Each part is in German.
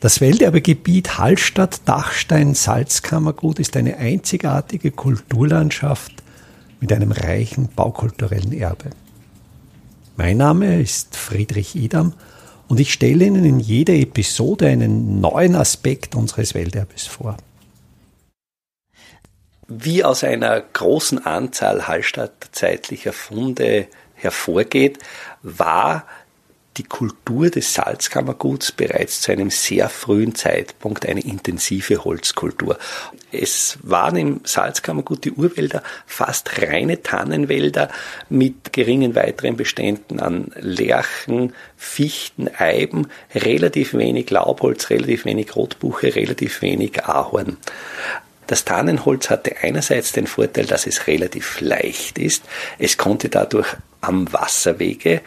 Das Welterbegebiet Hallstatt-Dachstein-Salzkammergut ist eine einzigartige Kulturlandschaft mit einem reichen baukulturellen Erbe. Mein Name ist Friedrich Idam und ich stelle Ihnen in jeder Episode einen neuen Aspekt unseres Welterbes vor. Wie aus einer großen Anzahl hallstattzeitlicher Funde hervorgeht, war die Kultur des Salzkammerguts bereits zu einem sehr frühen Zeitpunkt eine intensive Holzkultur. Es waren im Salzkammergut die Urwälder fast reine Tannenwälder mit geringen weiteren Beständen an Lärchen, Fichten, Eiben, relativ wenig Laubholz, relativ wenig Rotbuche, relativ wenig Ahorn. Das Tannenholz hatte einerseits den Vorteil, dass es relativ leicht ist. Es konnte dadurch am Wasserwege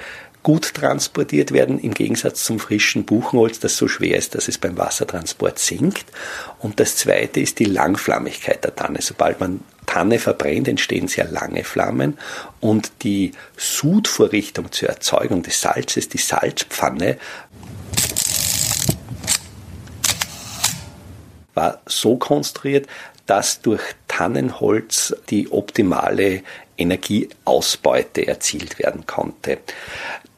gut transportiert werden, im Gegensatz zum frischen Buchenholz, das so schwer ist, dass es beim Wassertransport sinkt. Und das zweite ist die Langflammigkeit der Tanne. Sobald man Tanne verbrennt, entstehen sehr lange Flammen und die Sudvorrichtung zur Erzeugung des Salzes, die Salzpfanne, war so konstruiert, dass durch Tannenholz die optimale Energieausbeute erzielt werden konnte.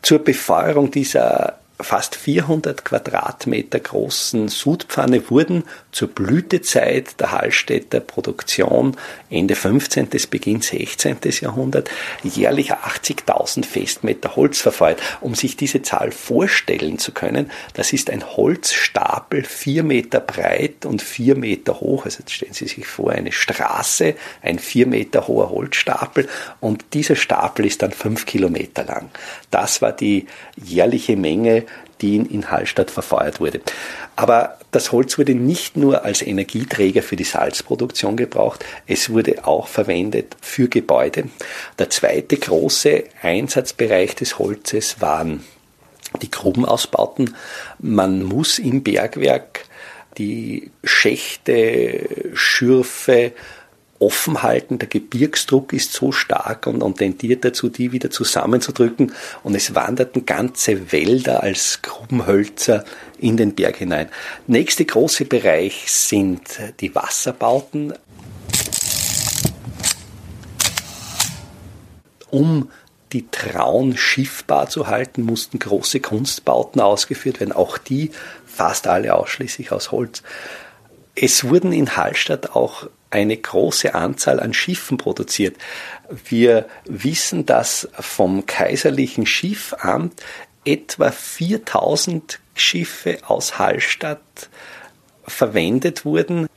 Zur Befeuerung dieser fast 400 Quadratmeter großen Sudpfanne wurden zur Blütezeit der Hallstätter Produktion Ende 15. bis Beginn 16. Jahrhundert jährlich 80.000 Festmeter Holz verfeuert. Um sich diese Zahl vorstellen zu können, das ist ein Holzstapel vier Meter breit und vier Meter hoch. Also jetzt stellen Sie sich vor, eine Straße, ein vier Meter hoher Holzstapel und dieser Stapel ist dann fünf Kilometer lang. Das war die jährliche Menge die in Hallstatt verfeuert wurde. Aber das Holz wurde nicht nur als Energieträger für die Salzproduktion gebraucht, es wurde auch verwendet für Gebäude. Der zweite große Einsatzbereich des Holzes waren die Grubenausbauten. Man muss im Bergwerk die Schächte, Schürfe, offen. Der Gebirgsdruck ist so stark und, und tendiert dazu, die wieder zusammenzudrücken. Und es wanderten ganze Wälder als Grubenhölzer in den Berg hinein. Nächste große Bereich sind die Wasserbauten. Um die Traun schiffbar zu halten, mussten große Kunstbauten ausgeführt werden, auch die fast alle ausschließlich aus Holz. Es wurden in Hallstatt auch eine große Anzahl an Schiffen produziert. Wir wissen, dass vom kaiserlichen Schiffamt etwa 4000 Schiffe aus Hallstatt verwendet wurden.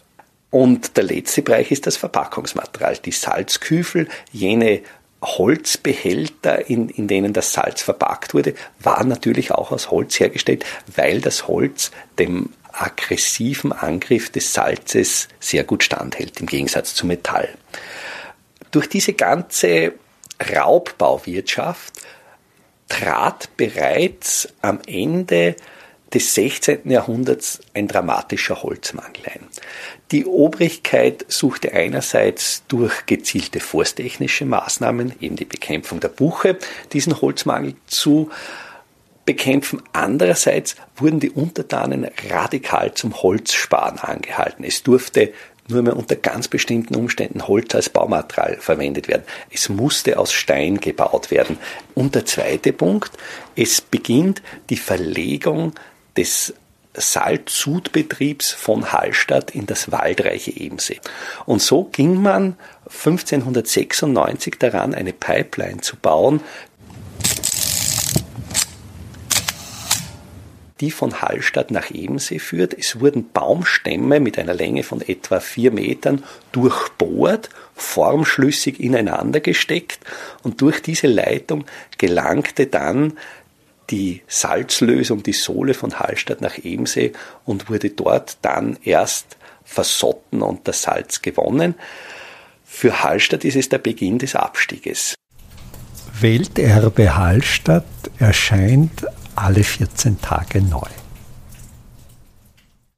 Und der letzte Bereich ist das Verpackungsmaterial, die Salzküfel, jene Holzbehälter, in, in denen das Salz verpackt wurde, waren natürlich auch aus Holz hergestellt, weil das Holz dem aggressiven Angriff des Salzes sehr gut standhält, im Gegensatz zu Metall. Durch diese ganze Raubbauwirtschaft trat bereits am Ende des 16. Jahrhunderts ein dramatischer Holzmangel ein. Die Obrigkeit suchte einerseits durch gezielte forsttechnische Maßnahmen, eben die Bekämpfung der Buche, diesen Holzmangel zu bekämpfen. Andererseits wurden die Untertanen radikal zum Holzsparen angehalten. Es durfte nur mehr unter ganz bestimmten Umständen Holz als Baumaterial verwendet werden. Es musste aus Stein gebaut werden. Und der zweite Punkt, es beginnt die Verlegung des Salzsudbetriebs von Hallstatt in das waldreiche Ebensee. Und so ging man 1596 daran, eine Pipeline zu bauen, die von Hallstatt nach Ebensee führt. Es wurden Baumstämme mit einer Länge von etwa vier Metern durchbohrt, formschlüssig ineinander gesteckt und durch diese Leitung gelangte dann die Salzlösung, die Sohle von Hallstatt nach Ebensee und wurde dort dann erst versotten und das Salz gewonnen. Für Hallstatt ist es der Beginn des Abstieges. Welterbe Hallstatt erscheint alle 14 Tage neu.